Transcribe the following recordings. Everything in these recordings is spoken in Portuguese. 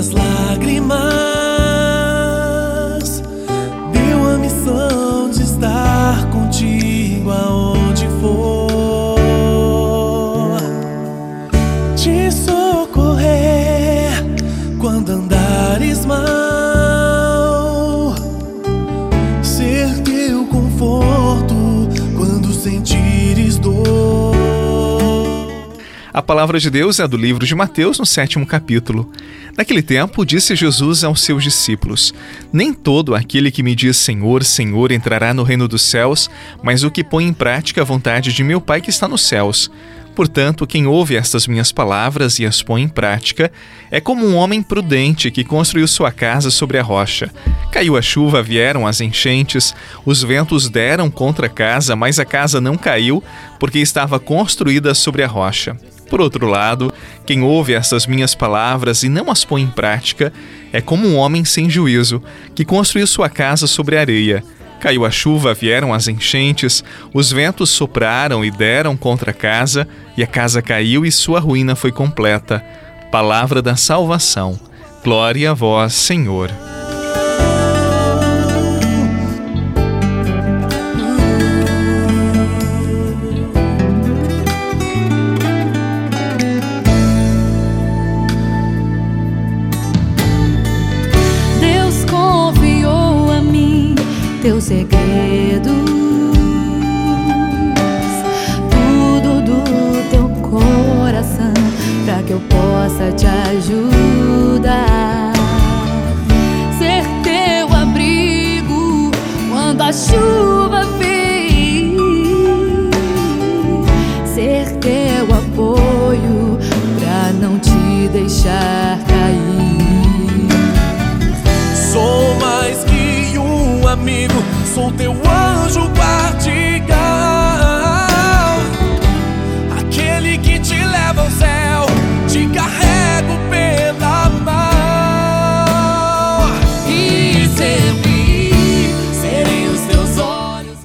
suas lágrimas, deu a missão de estar contigo aonde for, te socorrer quando andares mal. A palavra de Deus é do livro de Mateus, no sétimo capítulo. Naquele tempo, disse Jesus aos seus discípulos: Nem todo aquele que me diz Senhor, Senhor entrará no reino dos céus, mas o que põe em prática a vontade de meu Pai que está nos céus. Portanto, quem ouve estas minhas palavras e as põe em prática é como um homem prudente que construiu sua casa sobre a rocha. Caiu a chuva, vieram as enchentes, os ventos deram contra a casa, mas a casa não caiu, porque estava construída sobre a rocha. Por outro lado, quem ouve essas minhas palavras e não as põe em prática é como um homem sem juízo, que construiu sua casa sobre areia. Caiu a chuva, vieram as enchentes, os ventos sopraram e deram contra a casa, e a casa caiu e sua ruína foi completa. Palavra da salvação. Glória a vós, Senhor. Teus segredos, tudo do teu coração, para que eu possa te ajudar. Ser teu abrigo quando a chuva vem, ser teu apoio para não te deixar amigo, sou teu anjo guardião,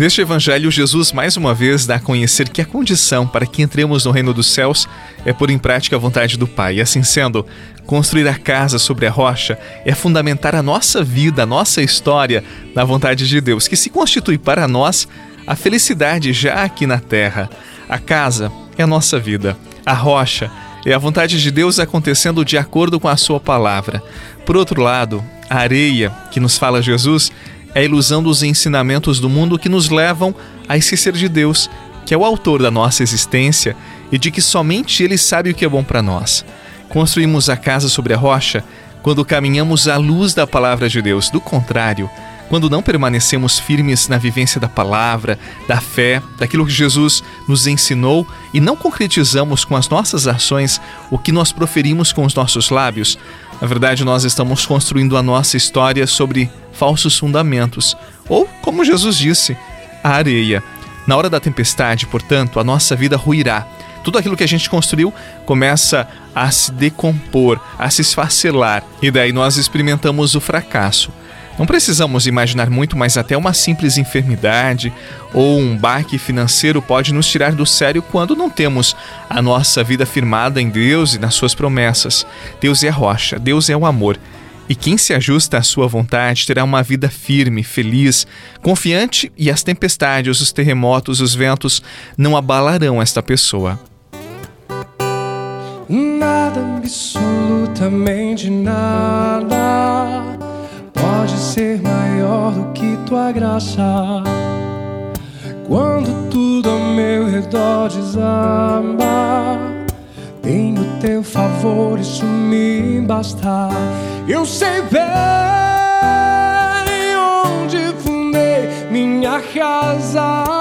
Neste evangelho, Jesus mais uma vez dá a conhecer que a condição para que entremos no reino dos céus é pôr em prática a vontade do Pai. E assim sendo, construir a casa sobre a rocha é fundamentar a nossa vida, a nossa história na vontade de Deus, que se constitui para nós a felicidade já aqui na terra. A casa é a nossa vida, a rocha é a vontade de Deus acontecendo de acordo com a sua palavra. Por outro lado, a areia que nos fala Jesus é a ilusão dos ensinamentos do mundo que nos levam a esquecer de Deus, que é o autor da nossa existência e de que somente Ele sabe o que é bom para nós. Construímos a casa sobre a rocha quando caminhamos à luz da palavra de Deus. Do contrário, quando não permanecemos firmes na vivência da palavra, da fé, daquilo que Jesus nos ensinou e não concretizamos com as nossas ações o que nós proferimos com os nossos lábios, na verdade nós estamos construindo a nossa história sobre falsos fundamentos, ou, como Jesus disse, a areia. Na hora da tempestade, portanto, a nossa vida ruirá tudo aquilo que a gente construiu começa a se decompor, a se esfacelar, e daí nós experimentamos o fracasso. Não precisamos imaginar muito, mas até uma simples enfermidade ou um baque financeiro pode nos tirar do sério quando não temos a nossa vida firmada em Deus e nas suas promessas. Deus é a rocha, Deus é o amor. E quem se ajusta à sua vontade terá uma vida firme, feliz, confiante, e as tempestades, os terremotos, os ventos não abalarão esta pessoa. Nada, absolutamente nada ser maior do que tua graça. Quando tudo ao meu redor desaba, tenho teu favor, isso me basta. Eu sei bem onde fundei minha casa.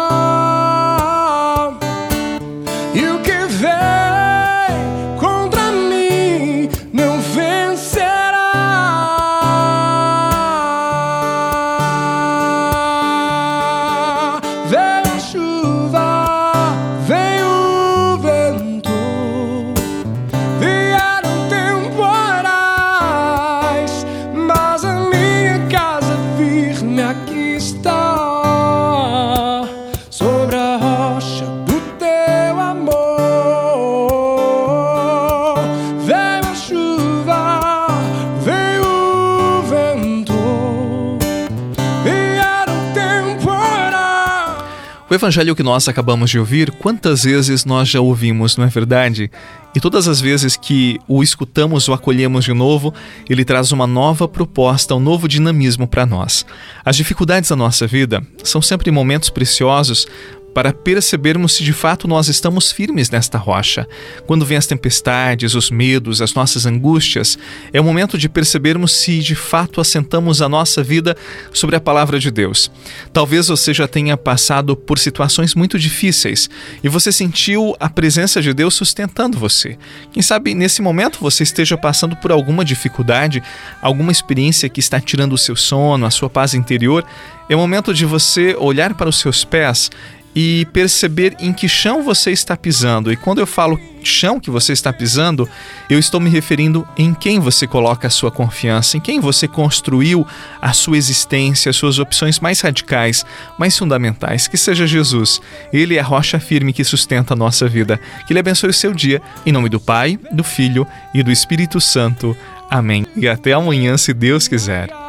O evangelho que nós acabamos de ouvir, quantas vezes nós já ouvimos, não é verdade? E todas as vezes que o escutamos ou acolhemos de novo, ele traz uma nova proposta, um novo dinamismo para nós. As dificuldades da nossa vida são sempre momentos preciosos para percebermos se de fato nós estamos firmes nesta rocha. Quando vêm as tempestades, os medos, as nossas angústias, é o momento de percebermos se de fato assentamos a nossa vida sobre a palavra de Deus. Talvez você já tenha passado por situações muito difíceis e você sentiu a presença de Deus sustentando você. Quem sabe nesse momento você esteja passando por alguma dificuldade, alguma experiência que está tirando o seu sono, a sua paz interior. É o momento de você olhar para os seus pés e perceber em que chão você está pisando. E quando eu falo chão que você está pisando, eu estou me referindo em quem você coloca a sua confiança, em quem você construiu a sua existência, as suas opções mais radicais, mais fundamentais, que seja Jesus. Ele é a rocha firme que sustenta a nossa vida. Que ele abençoe o seu dia, em nome do Pai, do Filho e do Espírito Santo. Amém. E até amanhã, se Deus quiser.